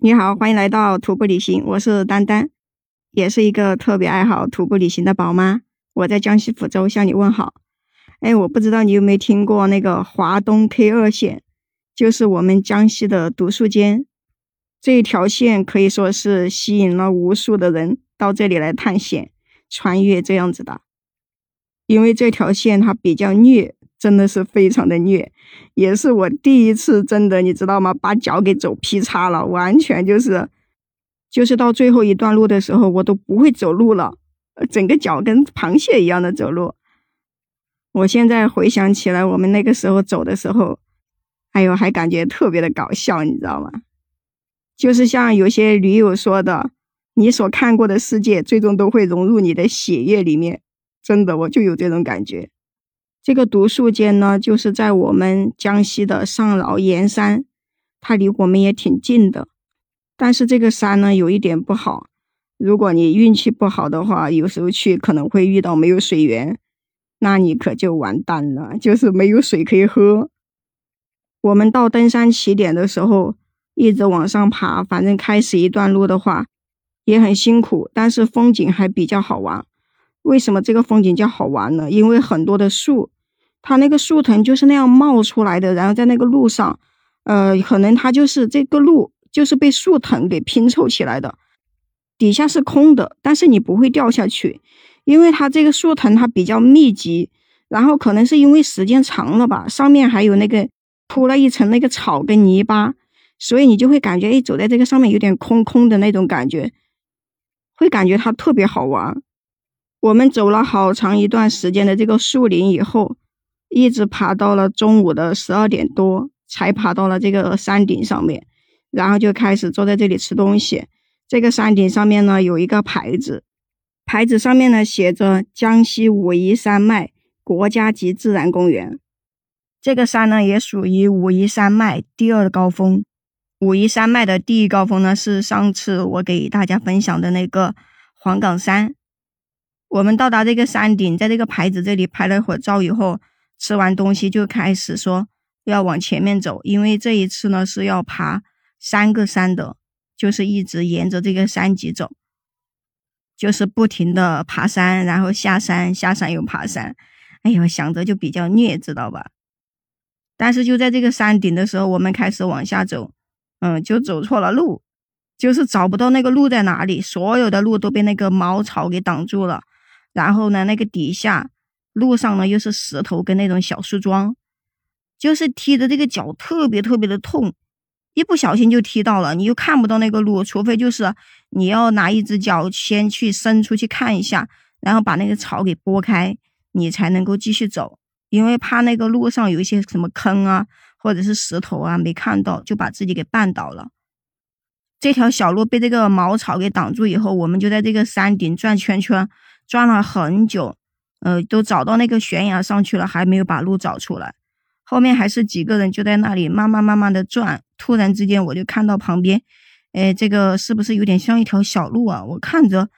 你好，欢迎来到徒步旅行，我是丹丹，也是一个特别爱好徒步旅行的宝妈。我在江西抚州向你问好。哎，我不知道你有没有听过那个华东 K 二线，就是我们江西的独树间这一条线，可以说是吸引了无数的人到这里来探险、穿越这样子的。因为这条线它比较虐。真的是非常的虐，也是我第一次真的，你知道吗？把脚给走劈叉了，完全就是，就是到最后一段路的时候，我都不会走路了，整个脚跟螃蟹一样的走路。我现在回想起来，我们那个时候走的时候，哎呦，还感觉特别的搞笑，你知道吗？就是像有些驴友说的，你所看过的世界，最终都会融入你的血液里面。真的，我就有这种感觉。这个独树间呢，就是在我们江西的上饶岩山，它离我们也挺近的。但是这个山呢，有一点不好，如果你运气不好的话，有时候去可能会遇到没有水源，那你可就完蛋了，就是没有水可以喝。我们到登山起点的时候，一直往上爬，反正开始一段路的话，也很辛苦，但是风景还比较好玩。为什么这个风景叫好玩呢？因为很多的树。它那个树藤就是那样冒出来的，然后在那个路上，呃，可能它就是这个路就是被树藤给拼凑起来的，底下是空的，但是你不会掉下去，因为它这个树藤它比较密集，然后可能是因为时间长了吧，上面还有那个铺了一层那个草跟泥巴，所以你就会感觉，哎，走在这个上面有点空空的那种感觉，会感觉它特别好玩。我们走了好长一段时间的这个树林以后。一直爬到了中午的十二点多，才爬到了这个山顶上面，然后就开始坐在这里吃东西。这个山顶上面呢有一个牌子，牌子上面呢写着“江西武夷山脉国家级自然公园”。这个山呢也属于武夷山脉第二高峰。武夷山脉的第一高峰呢是上次我给大家分享的那个黄岗山。我们到达这个山顶，在这个牌子这里拍了会儿照以后。吃完东西就开始说要往前面走，因为这一次呢是要爬三个山的，就是一直沿着这个山脊走，就是不停的爬山，然后下山，下山又爬山。哎呦，想着就比较虐，知道吧？但是就在这个山顶的时候，我们开始往下走，嗯，就走错了路，就是找不到那个路在哪里，所有的路都被那个茅草给挡住了，然后呢，那个底下。路上呢又是石头跟那种小树桩，就是踢的这个脚特别特别的痛，一不小心就踢到了，你又看不到那个路，除非就是你要拿一只脚先去伸出去看一下，然后把那个草给拨开，你才能够继续走，因为怕那个路上有一些什么坑啊或者是石头啊没看到，就把自己给绊倒了。这条小路被这个茅草给挡住以后，我们就在这个山顶转圈圈，转了很久。呃，都找到那个悬崖上去了，还没有把路找出来。后面还是几个人就在那里慢慢慢慢的转。突然之间，我就看到旁边，哎，这个是不是有点像一条小路啊？我看着，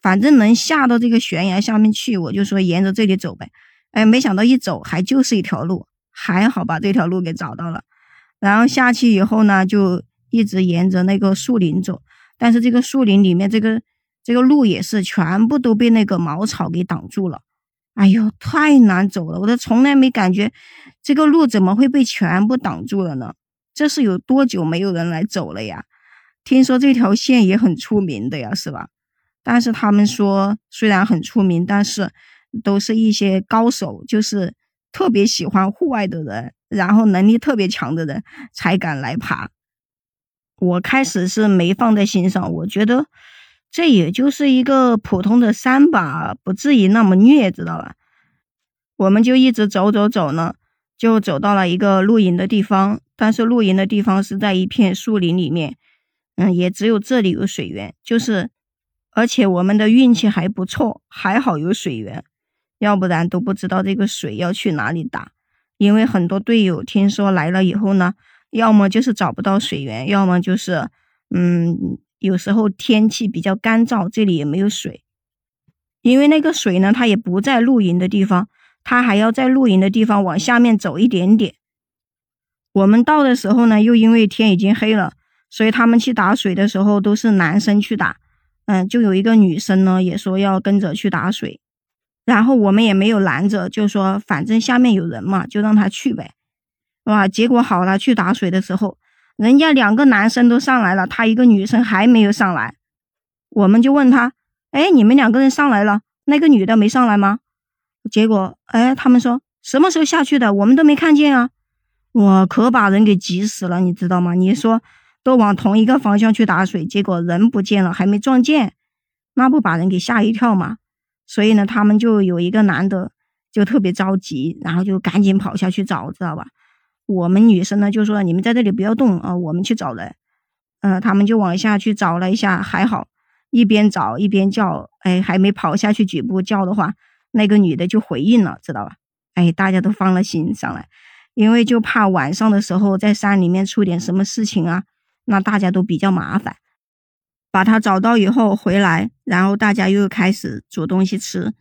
反正能下到这个悬崖下面去，我就说沿着这里走呗。哎，没想到一走还就是一条路，还好把这条路给找到了。然后下去以后呢，就一直沿着那个树林走。但是这个树林里面，这个这个路也是全部都被那个茅草给挡住了。哎呦，太难走了！我都从来没感觉这个路怎么会被全部挡住了呢？这是有多久没有人来走了呀？听说这条线也很出名的呀，是吧？但是他们说，虽然很出名，但是都是一些高手，就是特别喜欢户外的人，然后能力特别强的人才敢来爬。我开始是没放在心上，我觉得。这也就是一个普通的山吧，不至于那么虐，知道吧？我们就一直走走走呢，就走到了一个露营的地方。但是露营的地方是在一片树林里面，嗯，也只有这里有水源。就是，而且我们的运气还不错，还好有水源，要不然都不知道这个水要去哪里打。因为很多队友听说来了以后呢，要么就是找不到水源，要么就是，嗯。有时候天气比较干燥，这里也没有水，因为那个水呢，它也不在露营的地方，他还要在露营的地方往下面走一点点。我们到的时候呢，又因为天已经黑了，所以他们去打水的时候都是男生去打，嗯，就有一个女生呢也说要跟着去打水，然后我们也没有拦着，就说反正下面有人嘛，就让他去呗，哇，结果好了，去打水的时候，人家两个男生都上来了，他一个女生还没有上来，我们就问他，哎，你们两个人上来了，那个女的没上来吗？结果，哎，他们说什么时候下去的，我们都没看见啊，我可把人给急死了，你知道吗？你说。都往同一个方向去打水，结果人不见了，还没撞见，那不把人给吓一跳吗？所以呢，他们就有一个男的就特别着急，然后就赶紧跑下去找，知道吧？我们女生呢就说：“你们在这里不要动啊，我们去找人。”嗯，他们就往下去找了一下，还好，一边找一边叫，哎，还没跑下去几步叫的话，那个女的就回应了，知道吧？哎，大家都放了心上来，因为就怕晚上的时候在山里面出点什么事情啊。那大家都比较麻烦，把他找到以后回来，然后大家又开始煮东西吃。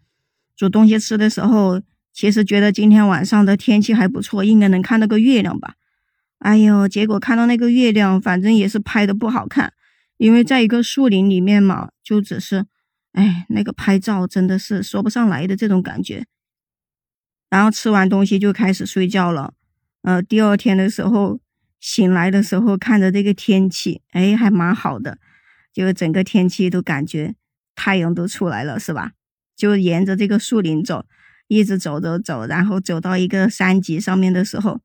煮东西吃的时候，其实觉得今天晚上的天气还不错，应该能看到个月亮吧。哎呦，结果看到那个月亮，反正也是拍的不好看，因为在一个树林里面嘛，就只是，哎，那个拍照真的是说不上来的这种感觉。然后吃完东西就开始睡觉了。呃，第二天的时候。醒来的时候看着这个天气，哎，还蛮好的，就整个天气都感觉太阳都出来了，是吧？就沿着这个树林走，一直走走走，然后走到一个山脊上面的时候，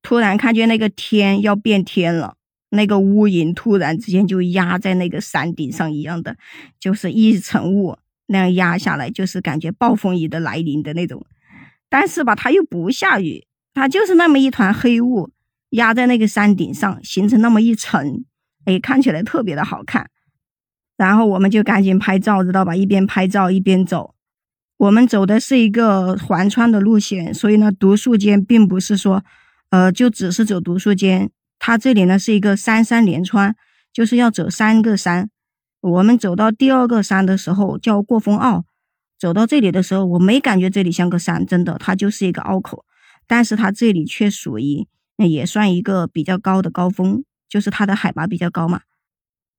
突然看见那个天要变天了，那个乌云突然之间就压在那个山顶上一样的，就是一层雾那样压下来，就是感觉暴风雨的来临的那种。但是吧，它又不下雨，它就是那么一团黑雾。压在那个山顶上，形成那么一层，哎，看起来特别的好看。然后我们就赶紧拍照，知道吧？一边拍照一边走。我们走的是一个环川的路线，所以呢，独树间并不是说，呃，就只是走独树间。它这里呢是一个三山连川，就是要走三个山。我们走到第二个山的时候叫过峰坳，走到这里的时候，我没感觉这里像个山，真的，它就是一个凹口，但是它这里却属于。也算一个比较高的高峰，就是它的海拔比较高嘛。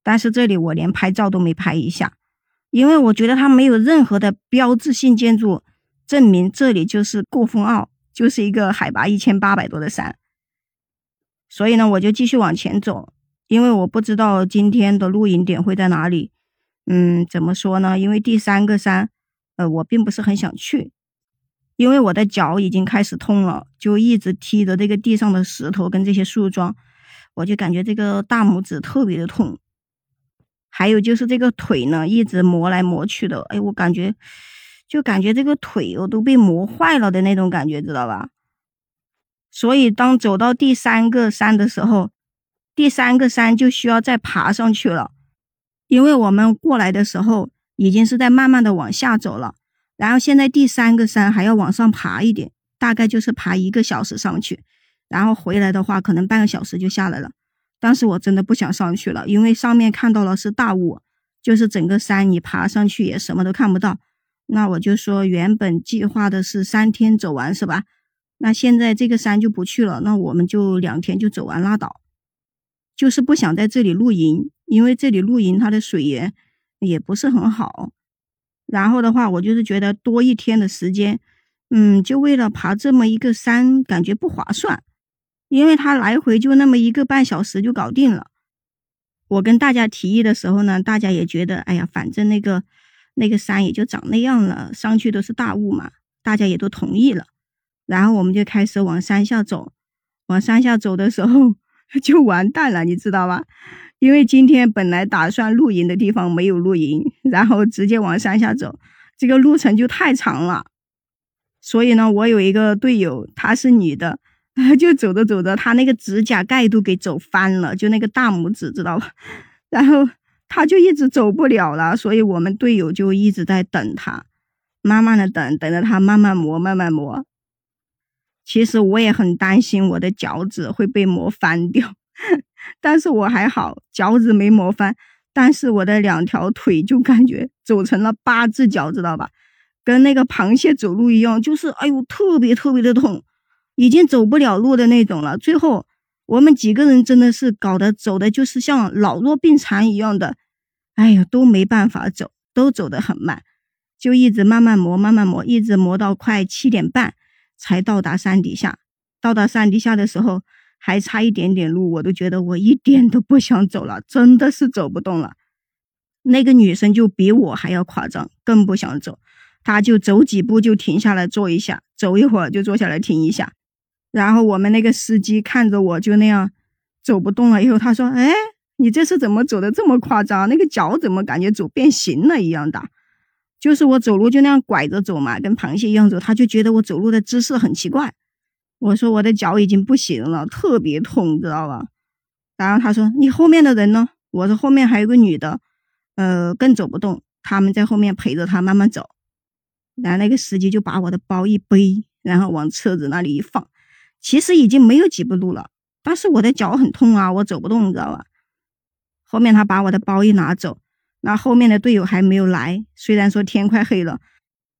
但是这里我连拍照都没拍一下，因为我觉得它没有任何的标志性建筑证明这里就是过峰坳，就是一个海拔一千八百多的山。所以呢，我就继续往前走，因为我不知道今天的露营点会在哪里。嗯，怎么说呢？因为第三个山，呃，我并不是很想去。因为我的脚已经开始痛了，就一直踢着这个地上的石头跟这些树桩，我就感觉这个大拇指特别的痛。还有就是这个腿呢，一直磨来磨去的，哎，我感觉就感觉这个腿我都被磨坏了的那种感觉，知道吧？所以当走到第三个山的时候，第三个山就需要再爬上去了，因为我们过来的时候已经是在慢慢的往下走了。然后现在第三个山还要往上爬一点，大概就是爬一个小时上去，然后回来的话可能半个小时就下来了。但是我真的不想上去了，因为上面看到了是大雾，就是整个山你爬上去也什么都看不到。那我就说原本计划的是三天走完是吧？那现在这个山就不去了，那我们就两天就走完拉倒。就是不想在这里露营，因为这里露营它的水源也不是很好。然后的话，我就是觉得多一天的时间，嗯，就为了爬这么一个山，感觉不划算，因为它来回就那么一个半小时就搞定了。我跟大家提议的时候呢，大家也觉得，哎呀，反正那个那个山也就长那样了，上去都是大雾嘛，大家也都同意了。然后我们就开始往山下走，往山下走的时候 就完蛋了，你知道吧？因为今天本来打算露营的地方没有露营，然后直接往山下走，这个路程就太长了。所以呢，我有一个队友，她是女的，就走着走着，她那个指甲盖都给走翻了，就那个大拇指，知道吧？然后她就一直走不了了，所以我们队友就一直在等她，慢慢的等，等着她慢慢磨，慢慢磨。其实我也很担心我的脚趾会被磨翻掉。但是我还好，脚趾没磨翻，但是我的两条腿就感觉走成了八字脚，知道吧？跟那个螃蟹走路一样，就是哎呦，特别特别的痛，已经走不了路的那种了。最后我们几个人真的是搞得走的就是像老弱病残一样的，哎呦，都没办法走，都走得很慢，就一直慢慢磨，慢慢磨，一直磨到快七点半才到达山底下。到达山底下的时候，还差一点点路，我都觉得我一点都不想走了，真的是走不动了。那个女生就比我还要夸张，更不想走，她就走几步就停下来坐一下，走一会儿就坐下来停一下。然后我们那个司机看着我就那样走不动了，以后他说：“哎，你这是怎么走的这么夸张？那个脚怎么感觉走变形了一样的？就是我走路就那样拐着走嘛，跟螃蟹一样走。他就觉得我走路的姿势很奇怪。我说我的脚已经不行了，特别痛，知道吧？然后他说：你后面的人呢？我说后面还有个女的，呃，更走不动，他们在后面陪着他慢慢走。然后那个司机就把我的包一背，然后往车子那里一放。”其实已经没有几步路了，但是我的脚很痛啊，我走不动，你知道吧？后面他把我的包一拿走，那后面的队友还没有来。虽然说天快黑了，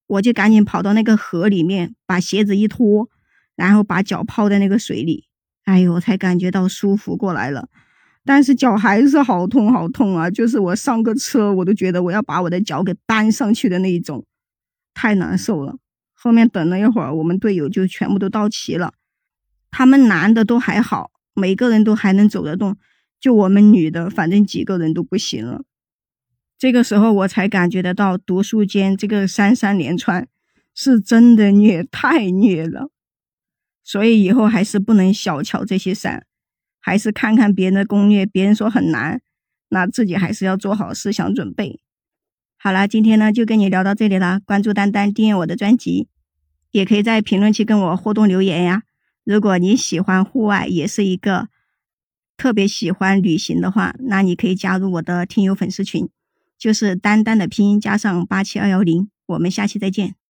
我就赶紧跑到那个河里面，把鞋子一脱，然后把脚泡在那个水里。哎呦，我才感觉到舒服过来了。但是脚还是好痛好痛啊！就是我上个车，我都觉得我要把我的脚给搬上去的那一种，太难受了。后面等了一会儿，我们队友就全部都到齐了。他们男的都还好，每个人都还能走得动，就我们女的，反正几个人都不行了。这个时候我才感觉得到，独树间这个三山连川是真的虐，太虐了。所以以后还是不能小瞧这些山，还是看看别人的攻略，别人说很难，那自己还是要做好思想准备。好了，今天呢就跟你聊到这里了。关注丹丹，订阅我的专辑，也可以在评论区跟我互动留言呀。如果你喜欢户外，也是一个特别喜欢旅行的话，那你可以加入我的听友粉丝群，就是丹丹的拼音加上八七二幺零。我们下期再见。